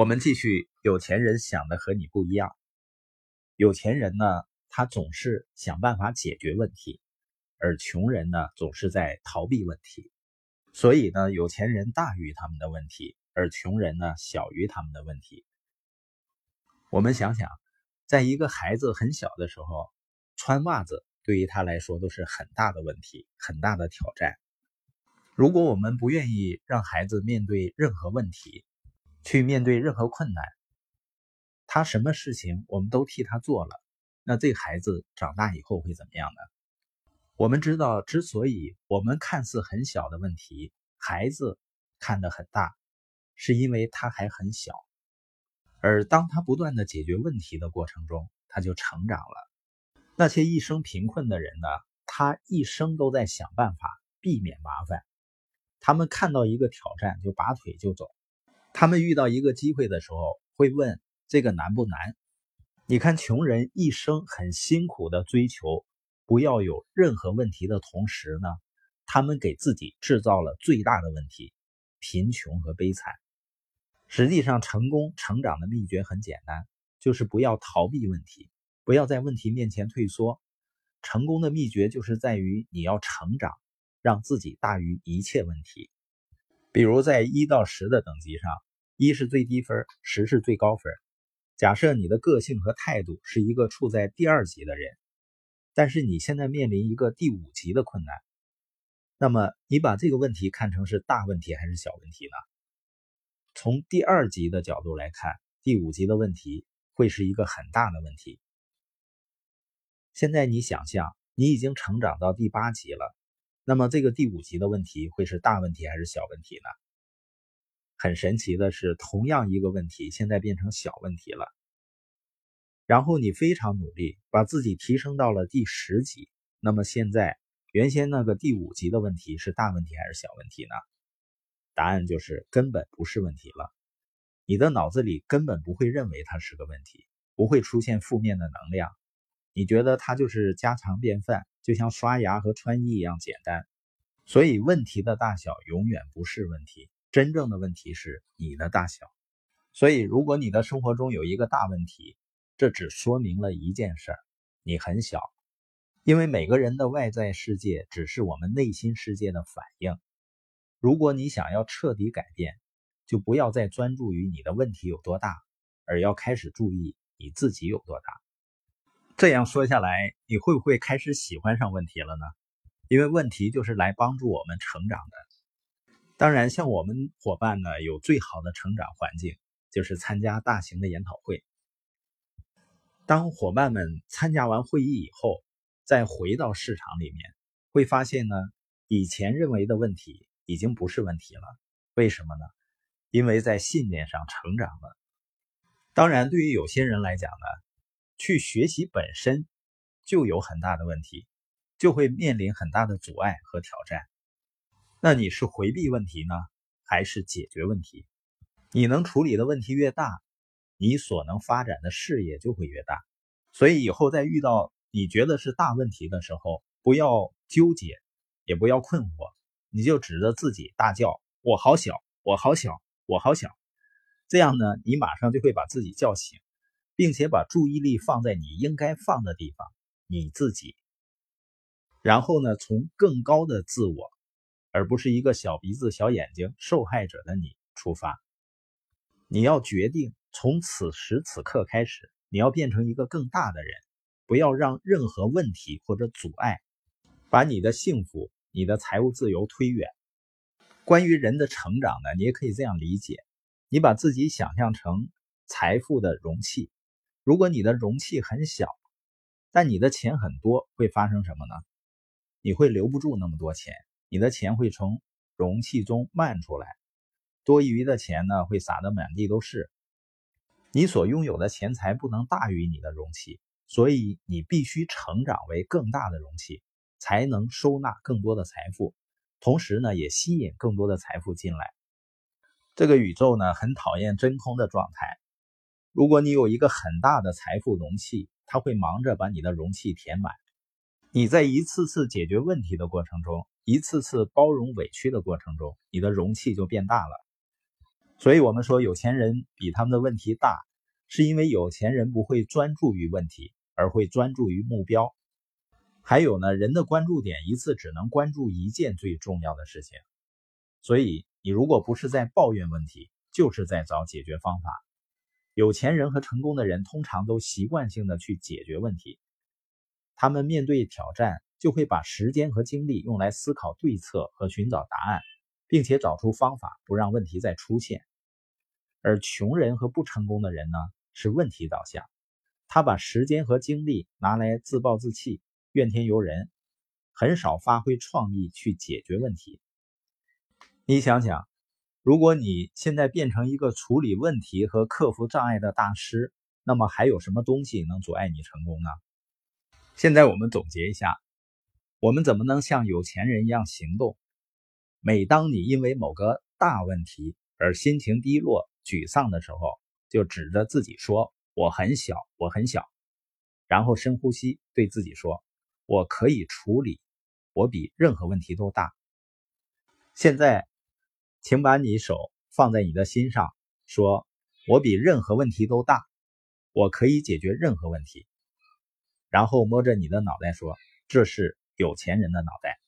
我们继续，有钱人想的和你不一样。有钱人呢，他总是想办法解决问题，而穷人呢，总是在逃避问题。所以呢，有钱人大于他们的问题，而穷人呢，小于他们的问题。我们想想，在一个孩子很小的时候，穿袜子对于他来说都是很大的问题，很大的挑战。如果我们不愿意让孩子面对任何问题，去面对任何困难，他什么事情我们都替他做了，那这孩子长大以后会怎么样呢？我们知道，之所以我们看似很小的问题，孩子看得很大，是因为他还很小。而当他不断的解决问题的过程中，他就成长了。那些一生贫困的人呢？他一生都在想办法避免麻烦，他们看到一个挑战就拔腿就走。他们遇到一个机会的时候，会问这个难不难？你看，穷人一生很辛苦的追求不要有任何问题的同时呢，他们给自己制造了最大的问题——贫穷和悲惨。实际上，成功成长的秘诀很简单，就是不要逃避问题，不要在问题面前退缩。成功的秘诀就是在于你要成长，让自己大于一切问题。比如在一到十的等级上，一是最低分，十是最高分。假设你的个性和态度是一个处在第二级的人，但是你现在面临一个第五级的困难，那么你把这个问题看成是大问题还是小问题呢？从第二级的角度来看，第五级的问题会是一个很大的问题。现在你想象，你已经成长到第八级了。那么这个第五级的问题会是大问题还是小问题呢？很神奇的是，同样一个问题现在变成小问题了。然后你非常努力，把自己提升到了第十级。那么现在原先那个第五级的问题是大问题还是小问题呢？答案就是根本不是问题了。你的脑子里根本不会认为它是个问题，不会出现负面的能量。你觉得它就是家常便饭。就像刷牙和穿衣一样简单，所以问题的大小永远不是问题，真正的问题是你的大小。所以，如果你的生活中有一个大问题，这只说明了一件事：你很小。因为每个人的外在世界只是我们内心世界的反应。如果你想要彻底改变，就不要再专注于你的问题有多大，而要开始注意你自己有多大。这样说下来，你会不会开始喜欢上问题了呢？因为问题就是来帮助我们成长的。当然，像我们伙伴呢，有最好的成长环境，就是参加大型的研讨会。当伙伴们参加完会议以后，再回到市场里面，会发现呢，以前认为的问题已经不是问题了。为什么呢？因为在信念上成长了。当然，对于有些人来讲呢。去学习本身就有很大的问题，就会面临很大的阻碍和挑战。那你是回避问题呢，还是解决问题？你能处理的问题越大，你所能发展的事业就会越大。所以以后在遇到你觉得是大问题的时候，不要纠结，也不要困惑，你就指着自己大叫：“我好小，我好小，我好小。”这样呢，你马上就会把自己叫醒。并且把注意力放在你应该放的地方，你自己。然后呢，从更高的自我，而不是一个小鼻子小眼睛受害者的你出发。你要决定从此时此刻开始，你要变成一个更大的人，不要让任何问题或者阻碍把你的幸福、你的财务自由推远。关于人的成长呢，你也可以这样理解：你把自己想象成财富的容器。如果你的容器很小，但你的钱很多，会发生什么呢？你会留不住那么多钱，你的钱会从容器中漫出来，多余的钱呢会撒得满地都是。你所拥有的钱财不能大于你的容器，所以你必须成长为更大的容器，才能收纳更多的财富，同时呢也吸引更多的财富进来。这个宇宙呢很讨厌真空的状态。如果你有一个很大的财富容器，它会忙着把你的容器填满。你在一次次解决问题的过程中，一次次包容委屈的过程中，你的容器就变大了。所以，我们说有钱人比他们的问题大，是因为有钱人不会专注于问题，而会专注于目标。还有呢，人的关注点一次只能关注一件最重要的事情。所以，你如果不是在抱怨问题，就是在找解决方法。有钱人和成功的人通常都习惯性的去解决问题，他们面对挑战就会把时间和精力用来思考对策和寻找答案，并且找出方法不让问题再出现。而穷人和不成功的人呢，是问题导向，他把时间和精力拿来自暴自弃、怨天尤人，很少发挥创意去解决问题。你想想，如果你现在变成一个处理问题和克服障碍的大师，那么还有什么东西能阻碍你成功呢？现在我们总结一下，我们怎么能像有钱人一样行动？每当你因为某个大问题而心情低落，沮丧的时候，就指着自己说：“我很小，我很小。”然后深呼吸，对自己说：“我可以处理，我比任何问题都大。”现在，请把你手放在你的心上，说：“我比任何问题都大，我可以解决任何问题。”然后摸着你的脑袋说：“这是有钱人的脑袋。”